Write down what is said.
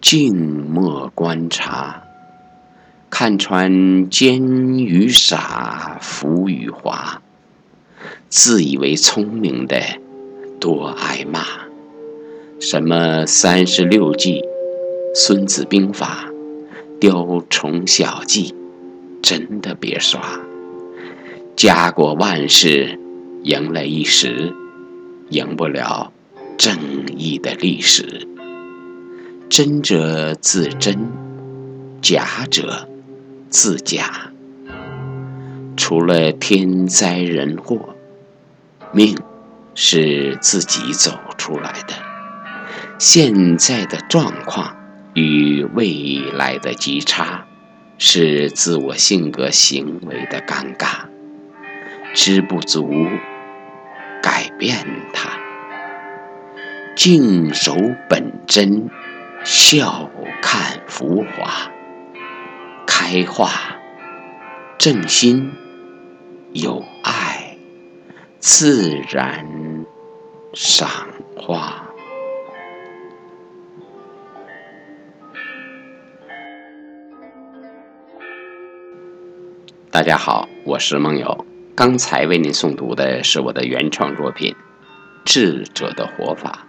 静默观察，看穿奸与傻，福与华。自以为聪明的，多挨骂。什么三十六计、孙子兵法、雕虫小技，真的别耍。家国万事，赢了一时，赢不了正义的历史。真者自真，假者自假。除了天灾人祸，命是自己走出来的。现在的状况与未来的极差，是自我性格行为的尴尬。知不足，改变它。静守本真。笑看浮华，开化正心有爱，自然赏花。大家好，我是梦友。刚才为您诵读的是我的原创作品《智者的活法》。